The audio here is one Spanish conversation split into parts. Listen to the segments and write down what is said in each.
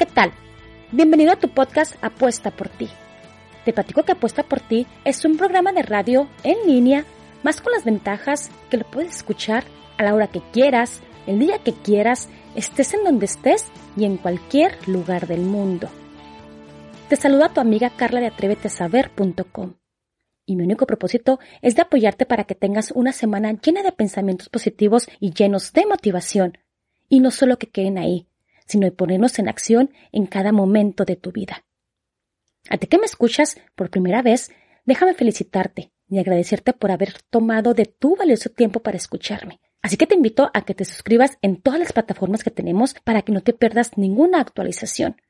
¿qué tal? Bienvenido a tu podcast Apuesta por ti. Te platico que Apuesta por ti es un programa de radio en línea, más con las ventajas que lo puedes escuchar a la hora que quieras, el día que quieras, estés en donde estés y en cualquier lugar del mundo. Te saluda tu amiga Carla de atrévetesaber.com. Y mi único propósito es de apoyarte para que tengas una semana llena de pensamientos positivos y llenos de motivación. Y no solo que queden ahí, sino de ponernos en acción en cada momento de tu vida. A ti que me escuchas por primera vez, déjame felicitarte y agradecerte por haber tomado de tu valioso tiempo para escucharme. Así que te invito a que te suscribas en todas las plataformas que tenemos para que no te pierdas ninguna actualización,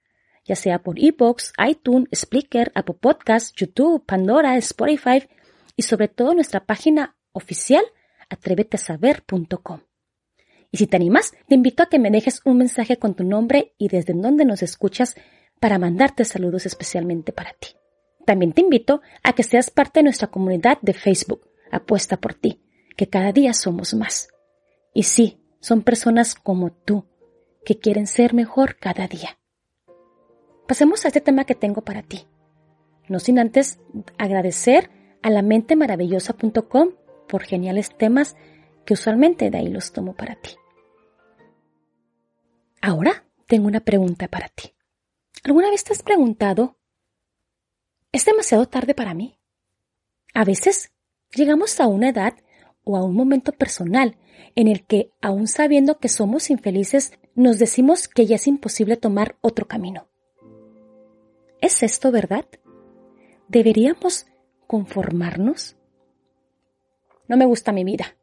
ya sea por iBox, iTunes, Spreaker, Apple Podcasts, YouTube, Pandora, Spotify y sobre todo nuestra página oficial atrévetesaber.com. Y si te animas, te invito a que me dejes un mensaje con tu nombre y desde donde nos escuchas para mandarte saludos especialmente para ti. También te invito a que seas parte de nuestra comunidad de Facebook, Apuesta por ti, que cada día somos más. Y sí, son personas como tú, que quieren ser mejor cada día. Pasemos a este tema que tengo para ti. No sin antes agradecer a la mentemaravillosa.com por geniales temas que usualmente de ahí los tomo para ti. Ahora tengo una pregunta para ti. ¿Alguna vez te has preguntado, ¿es demasiado tarde para mí? A veces llegamos a una edad o a un momento personal en el que, aun sabiendo que somos infelices, nos decimos que ya es imposible tomar otro camino. ¿Es esto verdad? ¿Deberíamos conformarnos? No me gusta mi vida.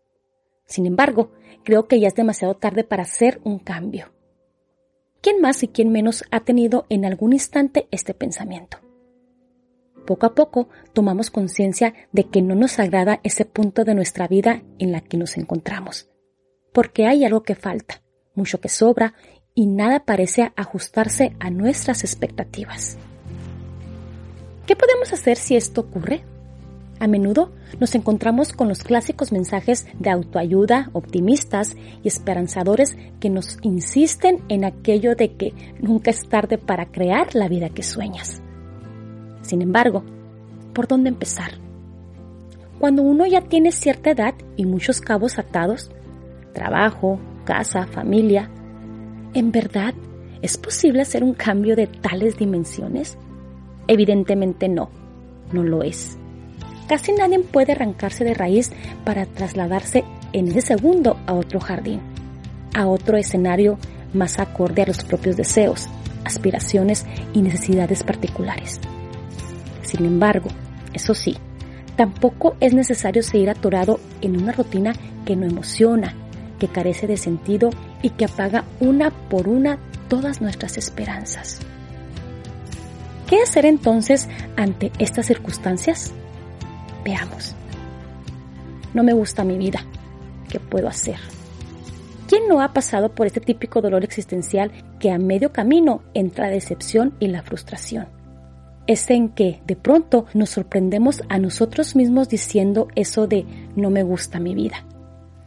Sin embargo, creo que ya es demasiado tarde para hacer un cambio. ¿Quién más y quién menos ha tenido en algún instante este pensamiento? Poco a poco tomamos conciencia de que no nos agrada ese punto de nuestra vida en la que nos encontramos, porque hay algo que falta, mucho que sobra y nada parece ajustarse a nuestras expectativas. ¿Qué podemos hacer si esto ocurre? A menudo nos encontramos con los clásicos mensajes de autoayuda optimistas y esperanzadores que nos insisten en aquello de que nunca es tarde para crear la vida que sueñas. Sin embargo, ¿por dónde empezar? Cuando uno ya tiene cierta edad y muchos cabos atados, trabajo, casa, familia, ¿en verdad es posible hacer un cambio de tales dimensiones? Evidentemente no, no lo es. Casi nadie puede arrancarse de raíz para trasladarse en ese segundo a otro jardín, a otro escenario más acorde a los propios deseos, aspiraciones y necesidades particulares. Sin embargo, eso sí, tampoco es necesario seguir atorado en una rutina que no emociona, que carece de sentido y que apaga una por una todas nuestras esperanzas. ¿Qué hacer entonces ante estas circunstancias? Veamos. No me gusta mi vida. ¿Qué puedo hacer? ¿Quién no ha pasado por este típico dolor existencial que a medio camino entra la decepción y la frustración? Es en que de pronto nos sorprendemos a nosotros mismos diciendo eso de no me gusta mi vida.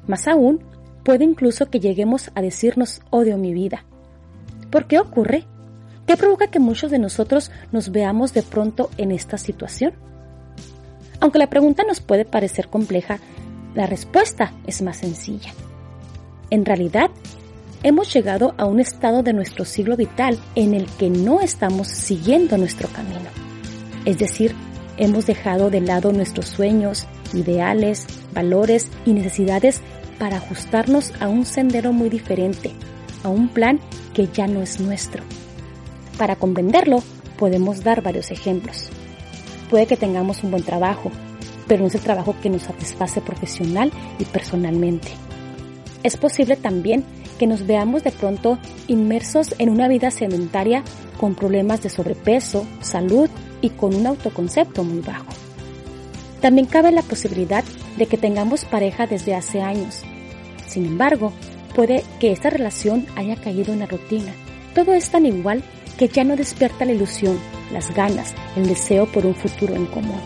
Más aún, puede incluso que lleguemos a decirnos odio mi vida. ¿Por qué ocurre? ¿Qué provoca que muchos de nosotros nos veamos de pronto en esta situación? Aunque la pregunta nos puede parecer compleja, la respuesta es más sencilla. En realidad, hemos llegado a un estado de nuestro siglo vital en el que no estamos siguiendo nuestro camino. Es decir, hemos dejado de lado nuestros sueños, ideales, valores y necesidades para ajustarnos a un sendero muy diferente, a un plan que ya no es nuestro. Para comprenderlo, podemos dar varios ejemplos. Puede que tengamos un buen trabajo, pero no es el trabajo que nos satisface profesional y personalmente. Es posible también que nos veamos de pronto inmersos en una vida sedentaria con problemas de sobrepeso, salud y con un autoconcepto muy bajo. También cabe la posibilidad de que tengamos pareja desde hace años. Sin embargo, puede que esta relación haya caído en la rutina. Todo es tan igual que ya no despierta la ilusión, las ganas, el deseo por un futuro en común.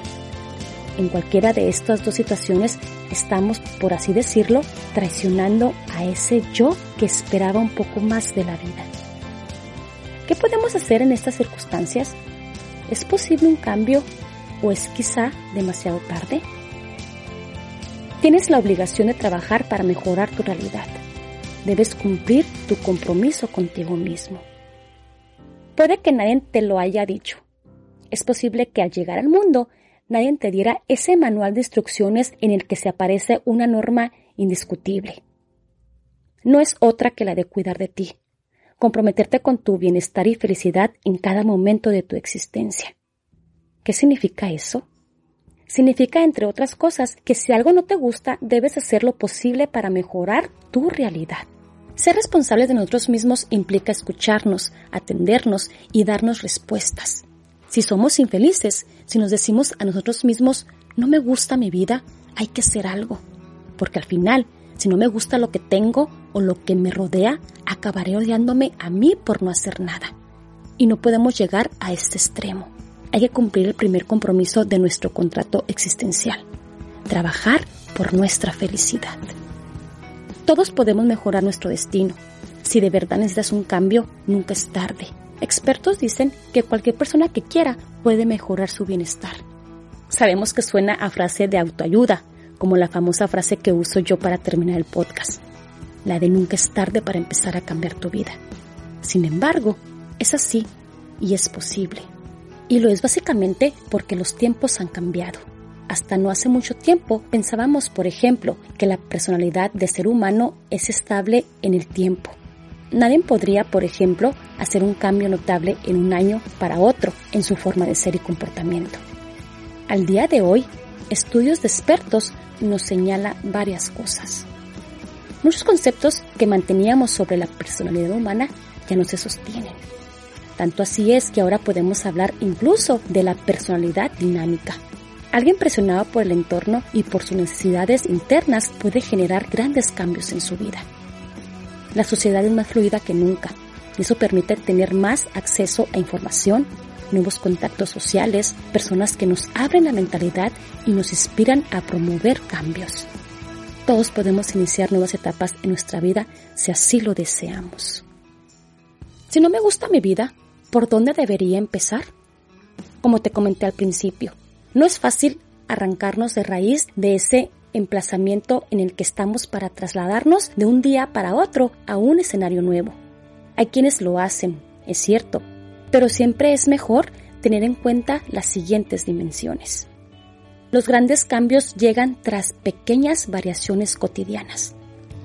En cualquiera de estas dos situaciones estamos, por así decirlo, traicionando a ese yo que esperaba un poco más de la vida. ¿Qué podemos hacer en estas circunstancias? ¿Es posible un cambio o es quizá demasiado tarde? Tienes la obligación de trabajar para mejorar tu realidad. Debes cumplir tu compromiso contigo mismo. Puede que nadie te lo haya dicho. Es posible que al llegar al mundo nadie te diera ese manual de instrucciones en el que se aparece una norma indiscutible. No es otra que la de cuidar de ti, comprometerte con tu bienestar y felicidad en cada momento de tu existencia. ¿Qué significa eso? Significa, entre otras cosas, que si algo no te gusta, debes hacer lo posible para mejorar tu realidad. Ser responsables de nosotros mismos implica escucharnos, atendernos y darnos respuestas. Si somos infelices, si nos decimos a nosotros mismos, no me gusta mi vida, hay que hacer algo. Porque al final, si no me gusta lo que tengo o lo que me rodea, acabaré odiándome a mí por no hacer nada. Y no podemos llegar a este extremo. Hay que cumplir el primer compromiso de nuestro contrato existencial. Trabajar por nuestra felicidad. Todos podemos mejorar nuestro destino. Si de verdad necesitas un cambio, nunca es tarde. Expertos dicen que cualquier persona que quiera puede mejorar su bienestar. Sabemos que suena a frase de autoayuda, como la famosa frase que uso yo para terminar el podcast, la de nunca es tarde para empezar a cambiar tu vida. Sin embargo, es así y es posible. Y lo es básicamente porque los tiempos han cambiado. Hasta no hace mucho tiempo pensábamos, por ejemplo, que la personalidad de ser humano es estable en el tiempo Nadie podría, por ejemplo, hacer un cambio notable en un año para otro en su forma de ser y comportamiento. Al día de hoy, estudios de expertos nos señala varias cosas. Muchos conceptos que manteníamos sobre la personalidad humana ya no se sostienen. Tanto así es que ahora podemos hablar incluso de la personalidad dinámica. Alguien presionado por el entorno y por sus necesidades internas puede generar grandes cambios en su vida. La sociedad es más fluida que nunca y eso permite tener más acceso a información, nuevos contactos sociales, personas que nos abren la mentalidad y nos inspiran a promover cambios. Todos podemos iniciar nuevas etapas en nuestra vida si así lo deseamos. Si no me gusta mi vida, ¿por dónde debería empezar? Como te comenté al principio, no es fácil arrancarnos de raíz de ese emplazamiento en el que estamos para trasladarnos de un día para otro a un escenario nuevo. Hay quienes lo hacen, es cierto, pero siempre es mejor tener en cuenta las siguientes dimensiones. Los grandes cambios llegan tras pequeñas variaciones cotidianas.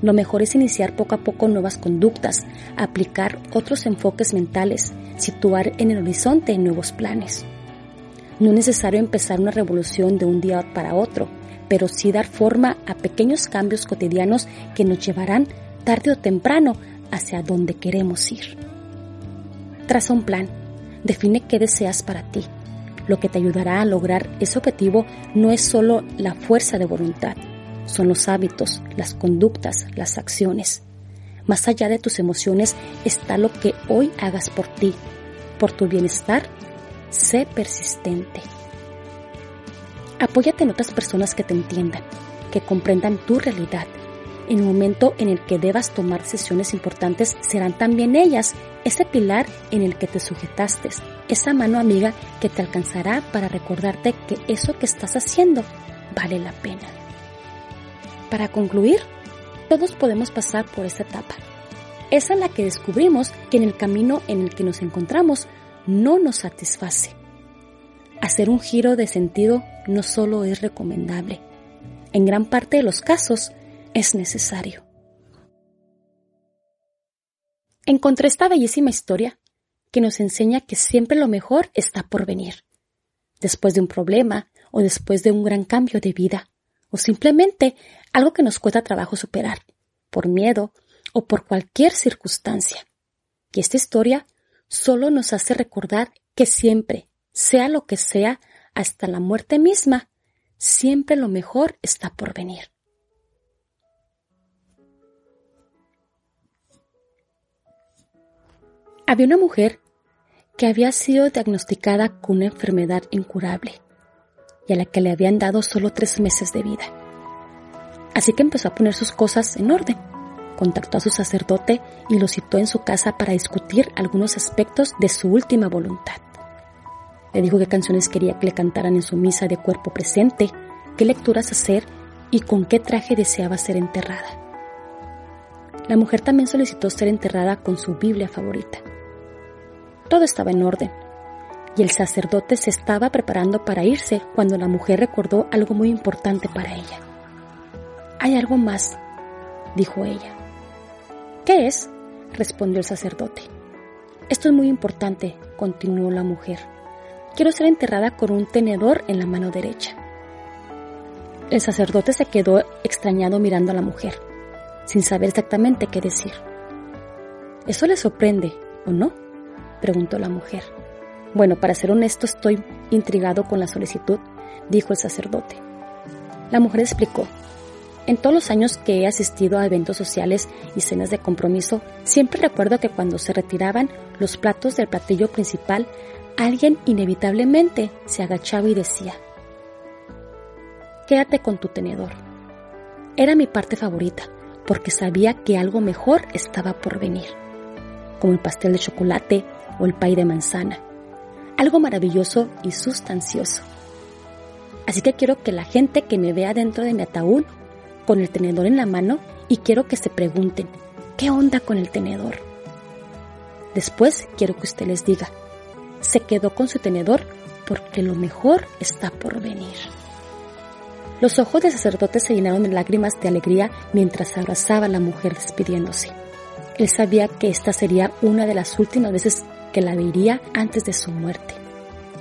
Lo mejor es iniciar poco a poco nuevas conductas, aplicar otros enfoques mentales, situar en el horizonte nuevos planes. No es necesario empezar una revolución de un día para otro, pero sí dar forma a pequeños cambios cotidianos que nos llevarán tarde o temprano hacia donde queremos ir. Traza un plan, define qué deseas para ti. Lo que te ayudará a lograr ese objetivo no es solo la fuerza de voluntad, son los hábitos, las conductas, las acciones. Más allá de tus emociones está lo que hoy hagas por ti, por tu bienestar. Sé persistente. Apóyate en otras personas que te entiendan, que comprendan tu realidad. En el momento en el que debas tomar decisiones importantes, serán también ellas ese pilar en el que te sujetaste, esa mano amiga que te alcanzará para recordarte que eso que estás haciendo vale la pena. Para concluir, todos podemos pasar por esta etapa. Esa en la que descubrimos que en el camino en el que nos encontramos no nos satisface Hacer un giro de sentido no solo es recomendable, en gran parte de los casos es necesario. Encontré esta bellísima historia que nos enseña que siempre lo mejor está por venir, después de un problema o después de un gran cambio de vida, o simplemente algo que nos cuesta trabajo superar, por miedo o por cualquier circunstancia. Y esta historia solo nos hace recordar que siempre, sea lo que sea, hasta la muerte misma, siempre lo mejor está por venir. Había una mujer que había sido diagnosticada con una enfermedad incurable y a la que le habían dado solo tres meses de vida. Así que empezó a poner sus cosas en orden. Contactó a su sacerdote y lo citó en su casa para discutir algunos aspectos de su última voluntad. Le dijo qué canciones quería que le cantaran en su misa de cuerpo presente, qué lecturas hacer y con qué traje deseaba ser enterrada. La mujer también solicitó ser enterrada con su Biblia favorita. Todo estaba en orden, y el sacerdote se estaba preparando para irse cuando la mujer recordó algo muy importante para ella. Hay algo más, dijo ella. ¿Qué es? respondió el sacerdote. Esto es muy importante, continuó la mujer. Quiero ser enterrada con un tenedor en la mano derecha. El sacerdote se quedó extrañado mirando a la mujer, sin saber exactamente qué decir. ¿Eso le sorprende o no? preguntó la mujer. Bueno, para ser honesto, estoy intrigado con la solicitud, dijo el sacerdote. La mujer explicó. En todos los años que he asistido a eventos sociales y cenas de compromiso, siempre recuerdo que cuando se retiraban los platos del platillo principal, alguien inevitablemente se agachaba y decía, quédate con tu tenedor. Era mi parte favorita, porque sabía que algo mejor estaba por venir, como el pastel de chocolate o el pay de manzana, algo maravilloso y sustancioso. Así que quiero que la gente que me vea dentro de mi ataúd con el tenedor en la mano y quiero que se pregunten, ¿qué onda con el tenedor? Después quiero que usted les diga, se quedó con su tenedor porque lo mejor está por venir. Los ojos del sacerdote se llenaron de lágrimas de alegría mientras abrazaba a la mujer despidiéndose. Él sabía que esta sería una de las últimas veces que la vería antes de su muerte,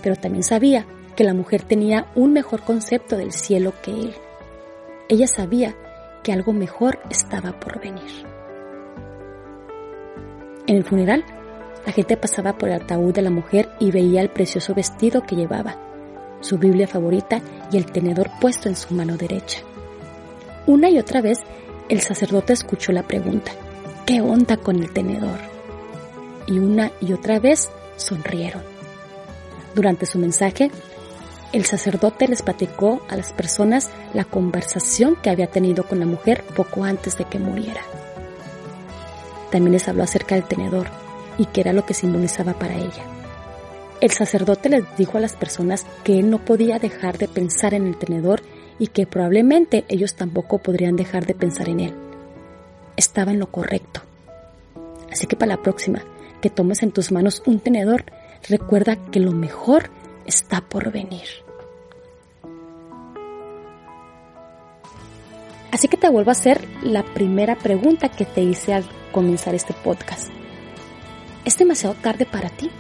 pero también sabía que la mujer tenía un mejor concepto del cielo que él. Ella sabía que algo mejor estaba por venir. En el funeral, la gente pasaba por el ataúd de la mujer y veía el precioso vestido que llevaba su Biblia favorita y el tenedor puesto en su mano derecha. Una y otra vez el sacerdote escuchó la pregunta, ¿qué onda con el tenedor? Y una y otra vez sonrieron. Durante su mensaje, el sacerdote les platicó a las personas la conversación que había tenido con la mujer poco antes de que muriera. También les habló acerca del tenedor y qué era lo que simbolizaba para ella. El sacerdote les dijo a las personas que él no podía dejar de pensar en el tenedor y que probablemente ellos tampoco podrían dejar de pensar en él. Estaba en lo correcto. Así que para la próxima que tomes en tus manos un tenedor, recuerda que lo mejor está por venir. Así que te vuelvo a hacer la primera pregunta que te hice al comenzar este podcast. ¿Es demasiado tarde para ti?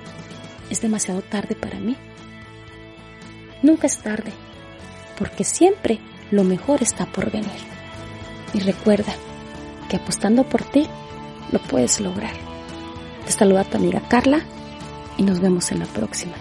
es demasiado tarde para mí. Nunca es tarde, porque siempre lo mejor está por venir. Y recuerda que apostando por ti, lo puedes lograr. Te saluda tu amiga Carla y nos vemos en la próxima.